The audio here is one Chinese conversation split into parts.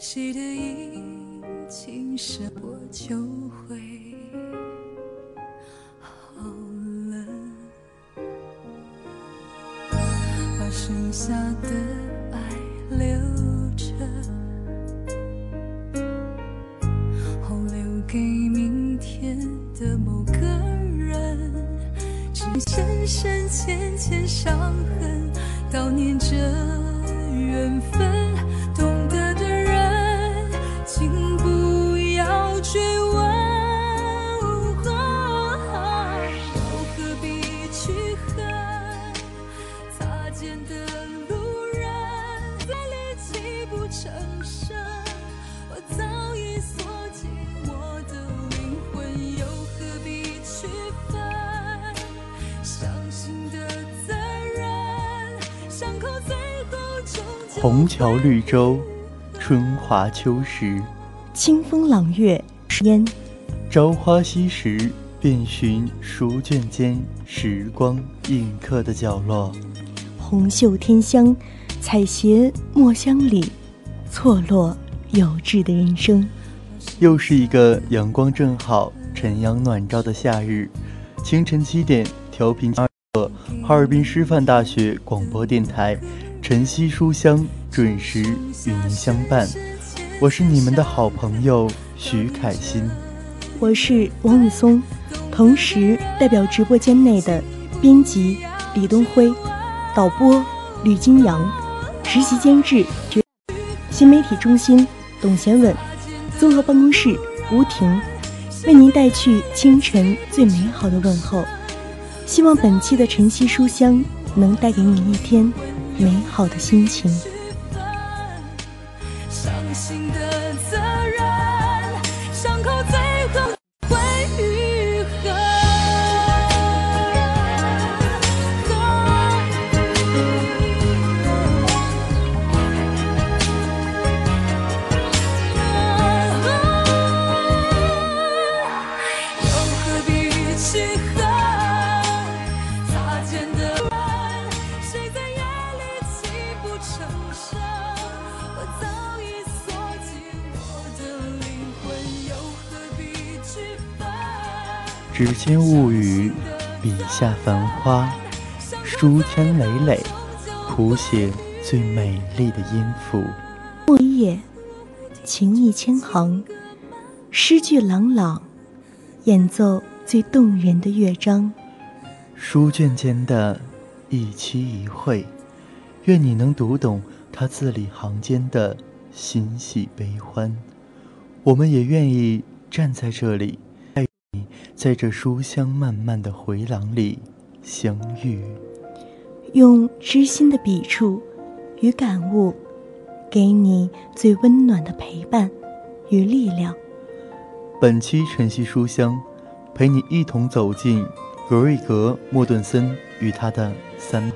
谁的阴晴深我就会虹桥绿洲，春华秋实，清风朗月烟，朝花夕拾，遍寻书卷间时光印刻的角落。红袖添香，采撷墨香里错落有致的人生。又是一个阳光正好、晨阳暖照的夏日，清晨七点，调频二赫，哈尔滨师范大学广播电台。晨曦书香准时与您相伴，我是你们的好朋友徐凯欣，我是王宇松，同时代表直播间内的编辑李东辉、导播吕金阳、实习监制新媒体中心董贤稳、综合办公室吴婷，为您带去清晨最美好的问候。希望本期的晨曦书香能带给你一天。美好的心情。纸间物语，笔下繁花，书签累累，谱写最美丽的音符。墨一页，情意千行，诗句朗朗，演奏最动人的乐章。书卷间的一期一会，愿你能读懂他字里行间的欣喜悲欢。我们也愿意站在这里，在在这书香漫漫的回廊里相遇，用知心的笔触与感悟，给你最温暖的陪伴与力量。本期晨曦书香，陪你一同走进格瑞格·莫顿森与他的三。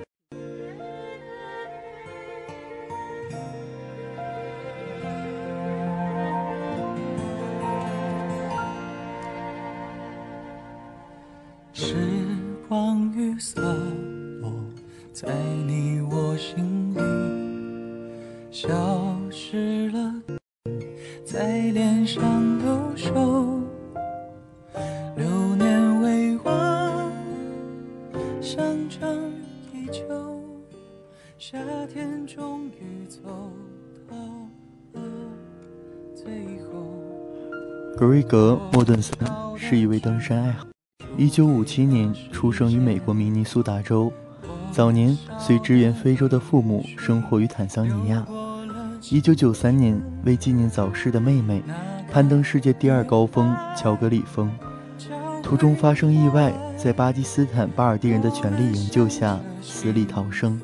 秋夏天终于走。最后格瑞格·莫顿森是一位登山爱好者。1957年出生于美国明尼苏达州，早年随支援非洲的父母生活于坦桑尼亚。1993年，为纪念早逝的妹妹，攀登世界第二高峰乔格里峰，途中发生意外，在巴基斯坦巴尔蒂人的全力营救下死里逃生，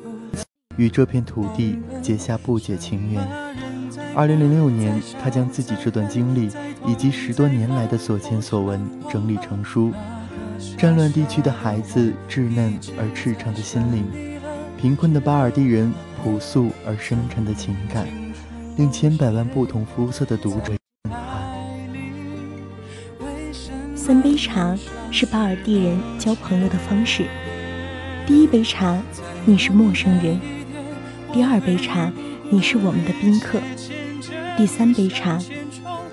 与这片土地结下不解情缘。二零零六年，他将自己这段经历以及十多年来的所见所闻整理成书。战乱地区的孩子稚嫩而赤诚的心灵，贫困的巴尔蒂人朴素而深沉的情感，令千百万不同肤色的读者三杯茶是巴尔蒂人交朋友的方式。第一杯茶，你是陌生人；第二杯茶，你是我们的宾客。第三杯茶，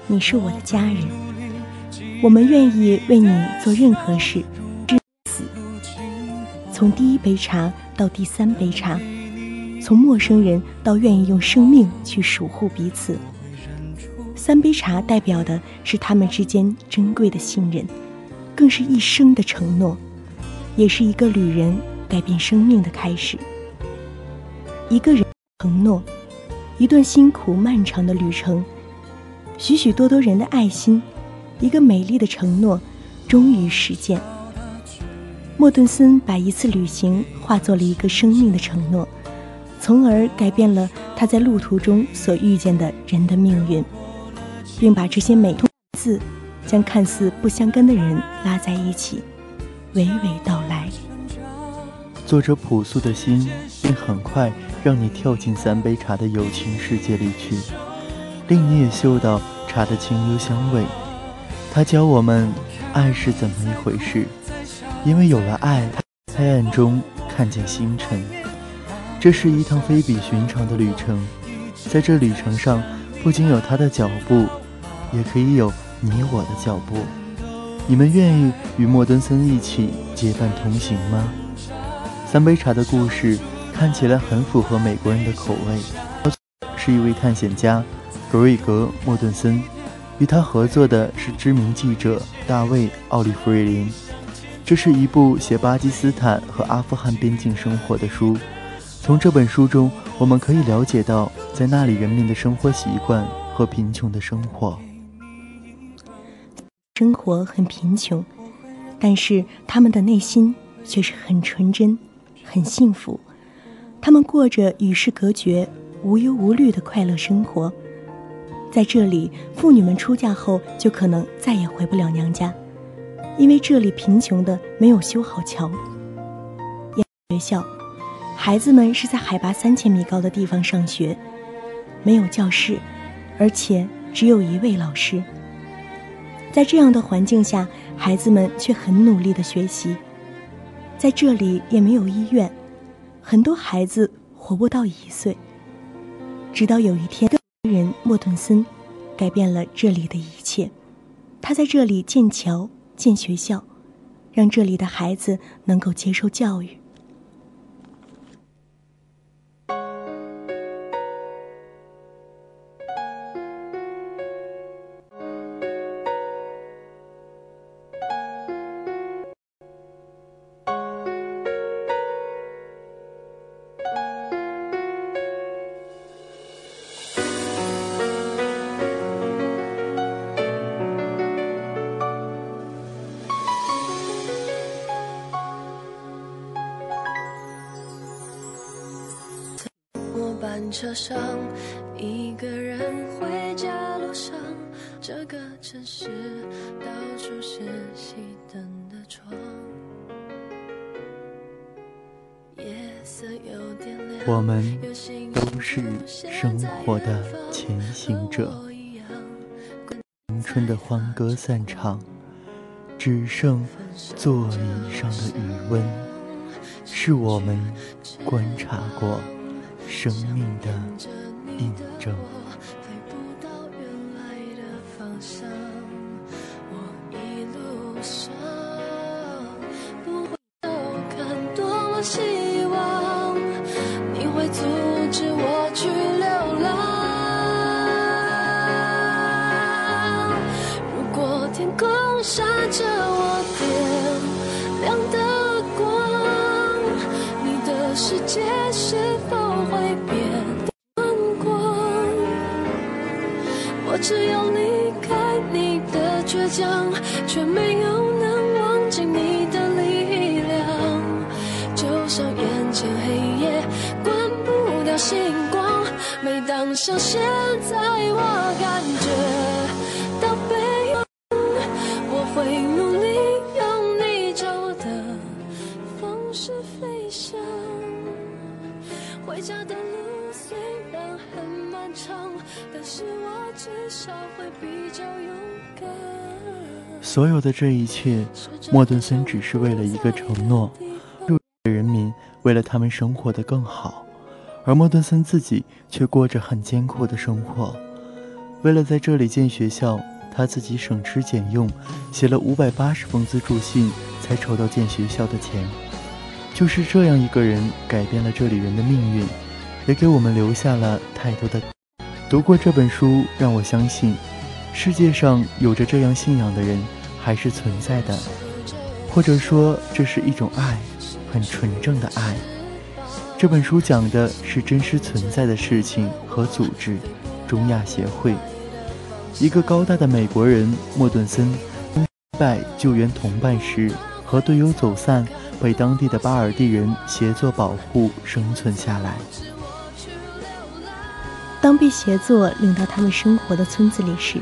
你是我的家人，我们愿意为你做任何事，至死。从第一杯茶到第三杯茶，从陌生人到愿意用生命去守护彼此。三杯茶代表的是他们之间珍贵的信任，更是一生的承诺，也是一个旅人改变生命的开始。一个人承诺。一段辛苦漫长的旅程，许许多多人的爱心，一个美丽的承诺，终于实现。莫顿森把一次旅行化作了一个生命的承诺，从而改变了他在路途中所遇见的人的命运，并把这些美通字将看似不相干的人拉在一起，娓娓道来。作者朴素的心，并很快。让你跳进三杯茶的友情世界里去，令你也嗅到茶的清幽香味。他教我们，爱是怎么一回事。因为有了爱，黑暗中看见星辰。这是一趟非比寻常的旅程，在这旅程上，不仅有他的脚步，也可以有你我的脚步。你们愿意与莫敦森一起结伴同行吗？三杯茶的故事。看起来很符合美国人的口味，是一位探险家格瑞格·莫顿森，与他合作的是知名记者大卫·奥利弗瑞林。这是一部写巴基斯坦和阿富汗边境生活的书。从这本书中，我们可以了解到在那里人民的生活习惯和贫穷的生活。生活很贫穷，但是他们的内心却是很纯真、很幸福。他们过着与世隔绝、无忧无虑的快乐生活。在这里，妇女们出嫁后就可能再也回不了娘家，因为这里贫穷的没有修好桥。学校，孩子们是在海拔三千米高的地方上学，没有教室，而且只有一位老师。在这样的环境下，孩子们却很努力的学习。在这里也没有医院。很多孩子活不到一岁。直到有一天，人莫顿森改变了这里的一切。他在这里建桥、建学校，让这里的孩子能够接受教育。车上，一个人回家路上，这个城市到处是熄灯的窗。夜色有点亮，我们都是生活的前行者。青春的欢歌散场，只剩座椅上的余温，是我们观察过生命的印证。的倔强，却没有能忘记你的力量。就像眼前黑夜关不掉星光，每当像现在，我感觉到悲伤，我会努力用你教我的方式飞翔。回家的路虽然很漫长，但是我至少会比较勇敢。所有的这一切，莫顿森只是为了一个承诺：人民为了他们生活的更好，而莫顿森自己却过着很艰苦的生活。为了在这里建学校，他自己省吃俭用，写了五百八十封资助信，才筹到建学校的钱。就是这样一个人，改变了这里人的命运，也给我们留下了太多的。读过这本书，让我相信，世界上有着这样信仰的人还是存在的，或者说这是一种爱，很纯正的爱。这本书讲的是真实存在的事情和组织——中亚协会。一个高大的美国人莫顿森，失败救援同伴时和队友走散，被当地的巴尔蒂人协作保护生存下来。当被协作领到他们生活的村子里时，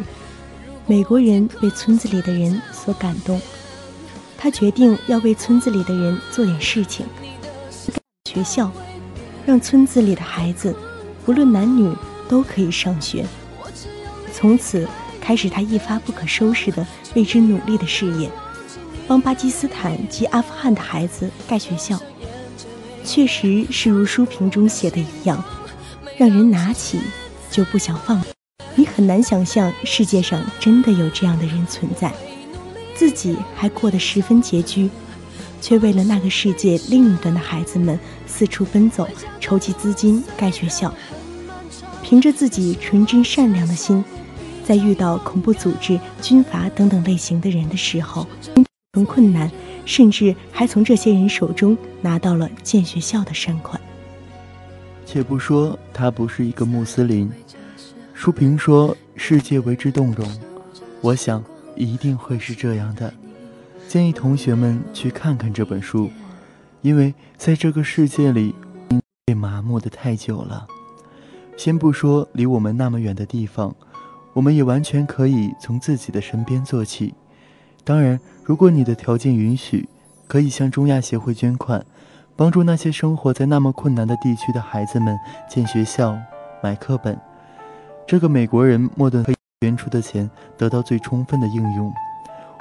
美国人被村子里的人所感动，他决定要为村子里的人做点事情。学校，让村子里的孩子，不论男女，都可以上学。从此开始，他一发不可收拾的为之努力的事业，帮巴基斯坦及阿富汗的孩子盖学校。确实是如书评中写的一样，让人拿起就不想放。你很难想象世界上真的有这样的人存在，自己还过得十分拮据，却为了那个世界另一端的孩子们四处奔走，筹集资金盖学校。凭着自己纯真善良的心，在遇到恐怖组织、军阀等等类型的人的时候，从困难，甚至还从这些人手中拿到了建学校的善款。且不说他不是一个穆斯林，书评说世界为之动容，我想一定会是这样的。建议同学们去看看这本书，因为在这个世界里，被麻木的太久了。先不说离我们那么远的地方，我们也完全可以从自己的身边做起。当然，如果你的条件允许，可以向中亚协会捐款，帮助那些生活在那么困难的地区的孩子们建学校、买课本。这个美国人莫顿捐出的钱得到最充分的应用。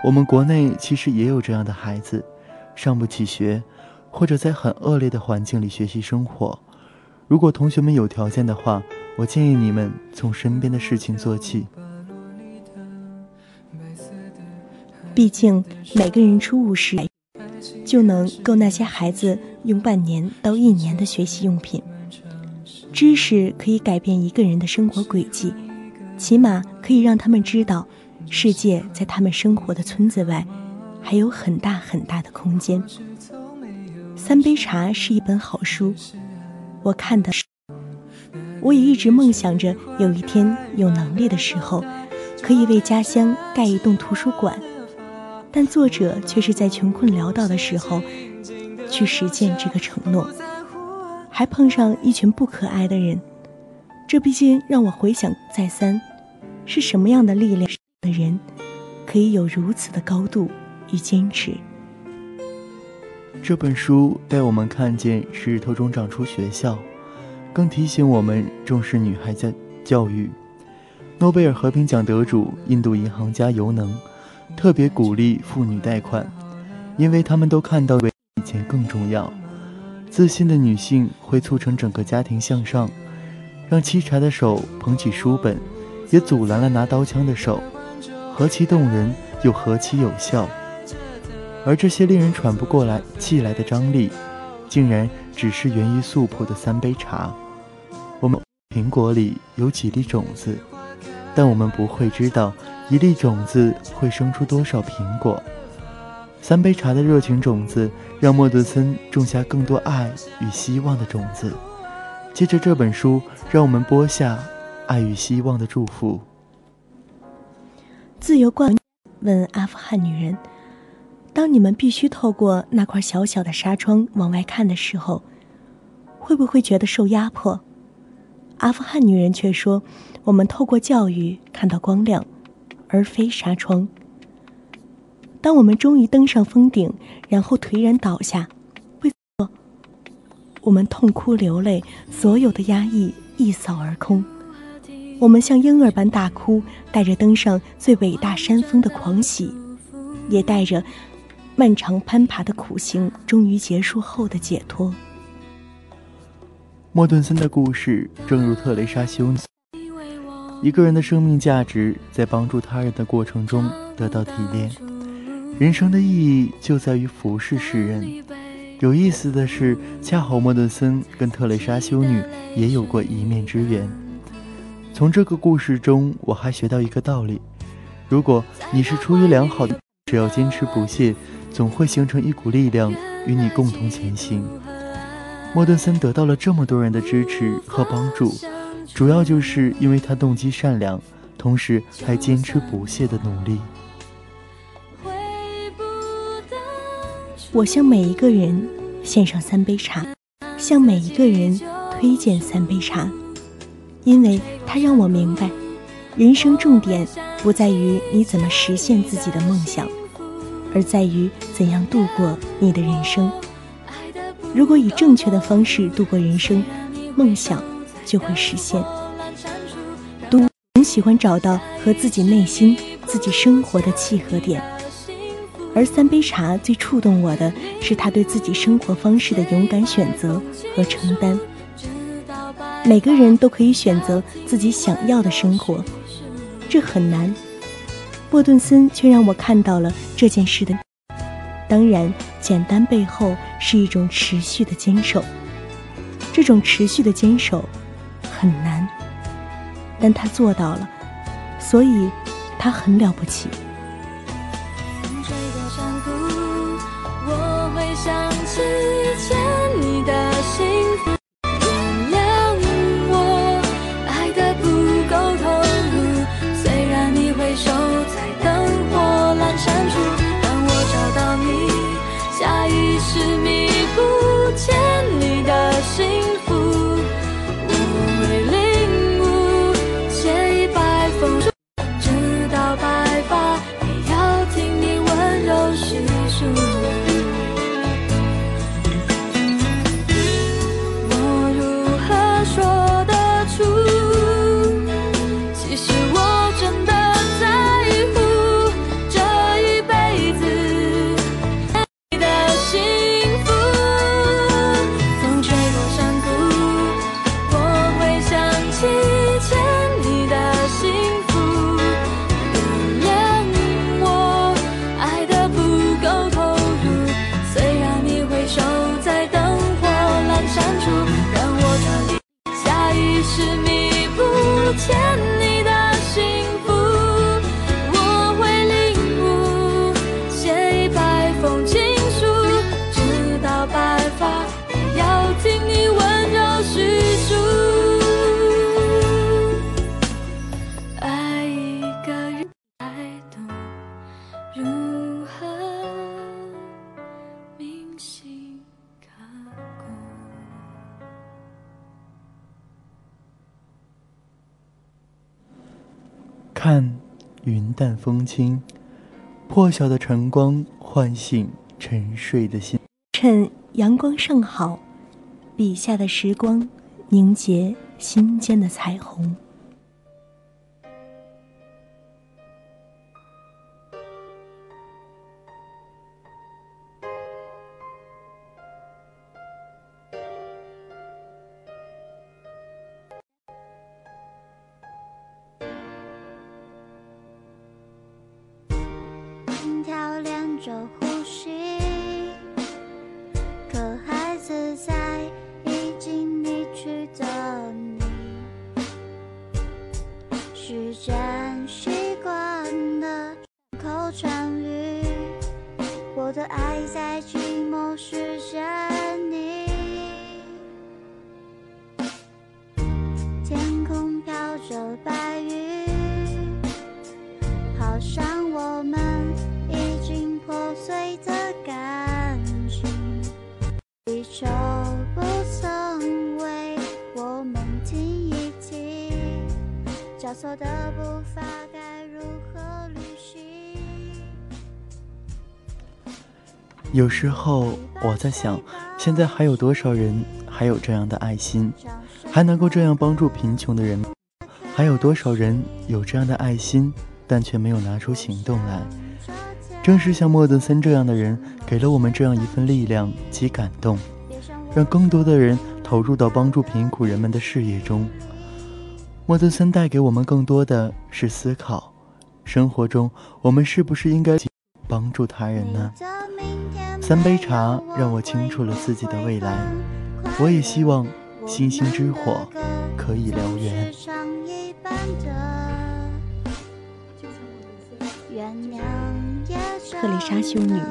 我们国内其实也有这样的孩子，上不起学，或者在很恶劣的环境里学习生活。如果同学们有条件的话，我建议你们从身边的事情做起。毕竟每个人出五十，就能够那些孩子用半年到一年的学习用品。知识可以改变一个人的生活轨迹，起码可以让他们知道，世界在他们生活的村子外，还有很大很大的空间。三杯茶是一本好书，我看的，我也一直梦想着有一天有能力的时候，可以为家乡盖一栋图书馆。但作者却是在穷困潦倒的时候，去实践这个承诺，还碰上一群不可爱的人，这毕竟让我回想再三，是什么样的力量的人，可以有如此的高度与坚持？这本书带我们看见石头中长出学校，更提醒我们重视女孩子教育。诺贝尔和平奖得主印度银行家尤能，特别鼓励妇女贷款，因为他们都看到比钱更重要。自信的女性会促成整个家庭向上，让沏茶的手捧起书本，也阻拦了拿刀枪的手，何其动人，又何其有效。而这些令人喘不过来气来的张力，竟然只是源于素朴的三杯茶。我们苹果里有几粒种子。但我们不会知道，一粒种子会生出多少苹果。三杯茶的热情种子，让莫德森种下更多爱与希望的种子。借着这本书，让我们播下爱与希望的祝福。自由冠问阿富汗女人：“当你们必须透过那块小小的纱窗往外看的时候，会不会觉得受压迫？”阿富汗女人却说。我们透过教育看到光亮，而非纱窗。当我们终于登上峰顶，然后颓然倒下，会我们痛哭流泪，所有的压抑一扫而空。我们像婴儿般大哭，带着登上最伟大山峰的狂喜，也带着漫长攀爬的苦行终于结束后的解脱。莫顿森的故事，正如特蕾莎修女。一个人的生命价值在帮助他人的过程中得到提炼，人生的意义就在于服侍世人。有意思的是，恰好莫顿森跟特蕾莎修女也有过一面之缘。从这个故事中，我还学到一个道理：如果你是出于良好的，只要坚持不懈，总会形成一股力量与你共同前行。莫顿森得到了这么多人的支持和帮助。主要就是因为他动机善良，同时还坚持不懈的努力。我向每一个人献上三杯茶，向每一个人推荐三杯茶，因为它让我明白，人生重点不在于你怎么实现自己的梦想，而在于怎样度过你的人生。如果以正确的方式度过人生，梦想。就会实现。读很喜欢找到和自己内心、自己生活的契合点，而三杯茶最触动我的是他对自己生活方式的勇敢选择和承担。每个人都可以选择自己想要的生活，这很难。莫顿森却让我看到了这件事的，当然，简单背后是一种持续的坚守，这种持续的坚守。很难，但他做到了，所以他很了不起。想起淡风轻，破晓的晨光唤醒沉睡的心。趁阳光尚好，笔下的时光凝结心间的彩虹。有时候我在想，现在还有多少人还有这样的爱心，还能够这样帮助贫穷的人？还有多少人有这样的爱心，但却没有拿出行动来？正是像莫德森这样的人，给了我们这样一份力量及感动，让更多的人投入到帮助贫苦人们的事业中。莫德森带给我们更多的是思考：生活中我们是不是应该帮助他人呢？三杯茶让我清楚了自己的未来，我也希望星星之火可以燎原。特蕾莎修女，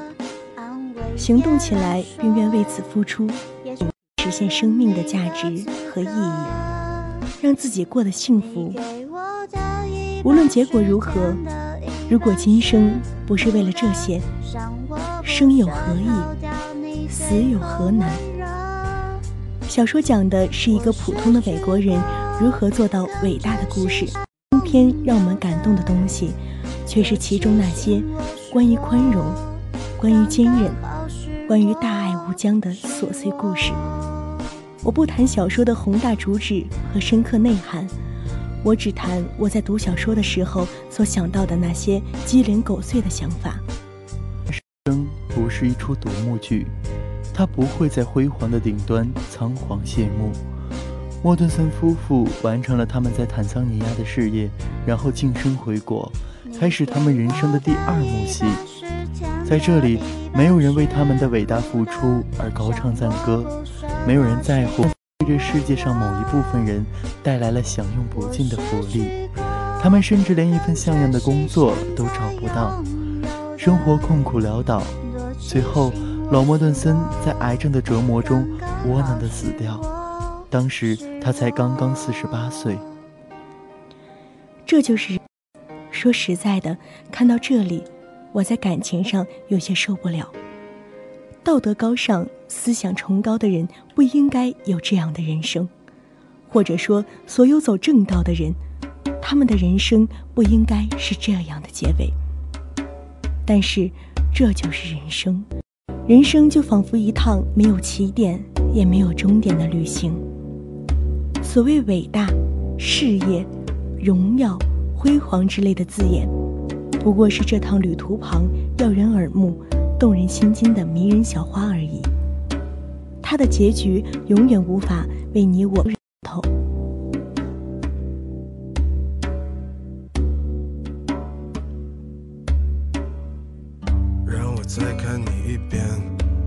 行动起来并愿为此付出，实现生命的价值和意义，让自己过得幸福。无论结果如何，如果今生不是为了这些。生有何意，死有何难？小说讲的是一个普通的美国人如何做到伟大的故事。偏偏让我们感动的东西，却是其中那些关于宽容、关于坚韧、关于大爱无疆的琐碎故事。我不谈小说的宏大主旨和深刻内涵，我只谈我在读小说的时候所想到的那些鸡零狗碎的想法。人生不是一出独幕剧，它不会在辉煌的顶端仓皇谢幕。莫顿森夫妇完成了他们在坦桑尼亚的事业，然后晋升回国，开始他们人生的第二幕戏。在这里，没有人为他们的伟大付出而高唱赞歌，没有人在乎为这世界上某一部分人带来了享用不尽的福利，他们甚至连一份像样的工作都找不到。生活困苦潦倒，最后老莫顿森在癌症的折磨中窝囊的死掉。当时他才刚刚四十八岁。这就是说实在的，看到这里，我在感情上有些受不了。道德高尚、思想崇高的人不应该有这样的人生，或者说，所有走正道的人，他们的人生不应该是这样的结尾。但是，这就是人生，人生就仿佛一趟没有起点也没有终点的旅行。所谓伟大、事业、荣耀、辉煌之类的字眼，不过是这趟旅途旁耀人耳目、动人心惊的迷人小花而已。它的结局永远无法为你我透。再看你一遍，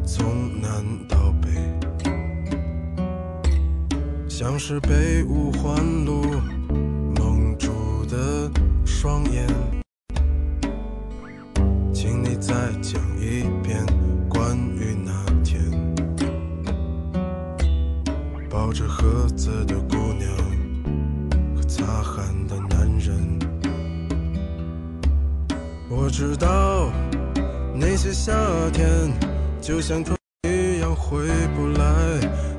从南到北，像是被五环路蒙住的双眼。着盒子的姑娘和擦汗的男人。我知道。那些夏天，就像春一样回不来，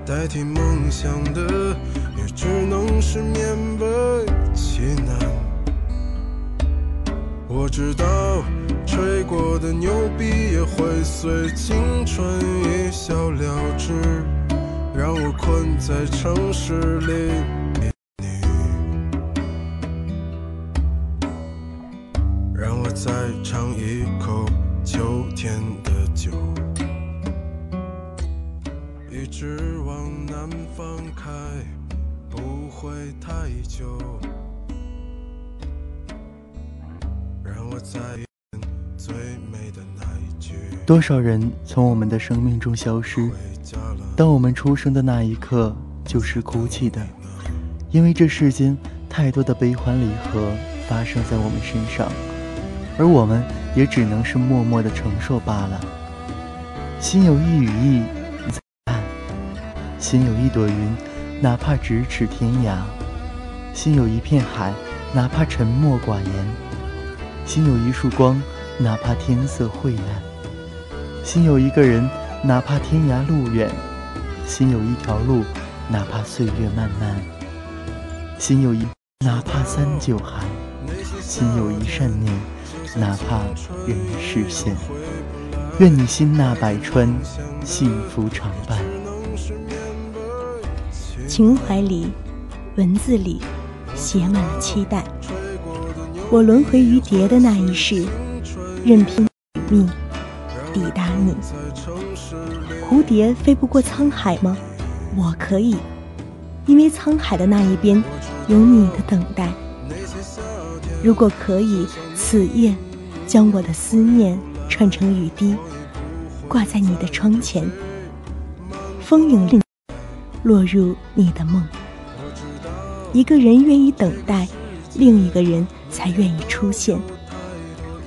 代替梦想的，也只能是勉为其难。我知道，吹过的牛逼也会随青春一笑了之，让我困在城市里。让我再尝一口秋天的酒，一直往南方开，不会太久。让我再最美的那一句多少人从我们的生命中消失？当我们出生的那一刻，就是哭泣的，因为这世间太多的悲欢离合发生在我们身上，而我们也只能是默默的承受罢了。心有一羽翼，在；心有一朵云，哪怕咫尺天涯；心有一片海，哪怕沉默寡言。心有一束光，哪怕天色晦暗；心有一个人，哪怕天涯路远；心有一条路，哪怕岁月漫漫；心有一，哪怕三九寒；心有一善念，哪怕人世现。愿你心纳百川，幸福常伴。情怀里，文字里，写满了期待。我轮回于蝶的那一世，任凭雨蜜抵达你。蝴蝶飞不过沧海吗？我可以，因为沧海的那一边有你的等待。如果可以，此夜将我的思念串成雨滴，挂在你的窗前，风影令落入你的梦。一个人愿意等待，另一个人。才愿意出现。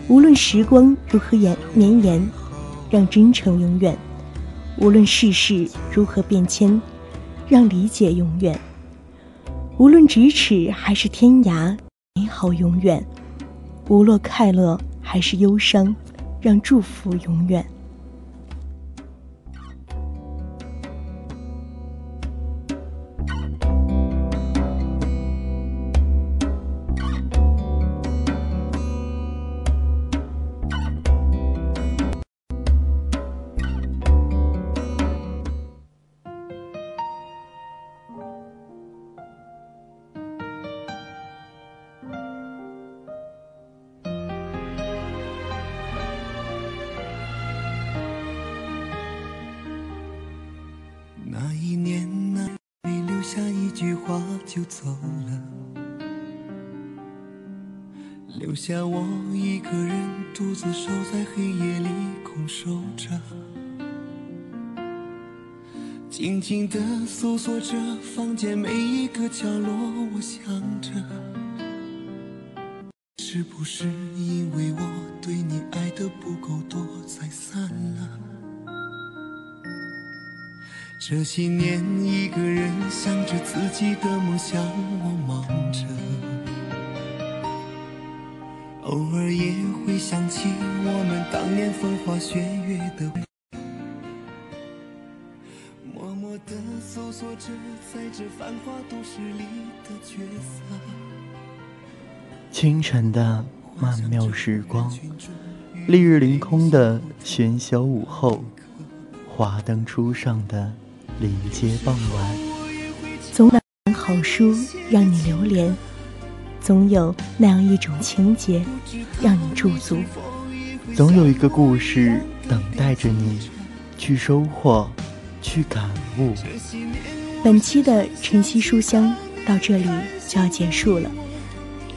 无论时光如何延绵延，让真诚永远；无论世事如何变迁，让理解永远；无论咫尺还是天涯，美好永远；无论快乐还是忧伤，让祝福永远。留下我一个人独自守在黑夜里空守着，静静地搜索着房间每一个角落，我想着，是不是因为我对你爱的不够多才散了？这些年，一个人想着自己的梦想，我忙着，偶尔也会想起我们当年风花雪月的，默默地搜索着在这繁华都市里的角色。清晨的曼妙时光，丽日凌空的喧嚣午后，华灯初上的。临街傍晚，总有本好书让你流连，总有那样一种情节让你驻足，总有一个故事等待着你去收获，去感悟。本期的晨曦书香到这里就要结束了，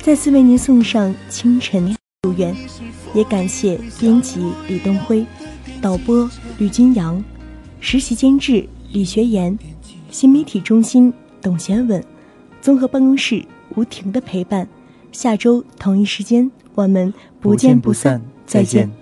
再次为您送上清晨祝愿，也感谢编辑李东辉、导播吕金阳、实习监制。李学言，新媒体中心董贤稳，综合办公室吴婷的陪伴。下周同一时间，我们不见不散。再见。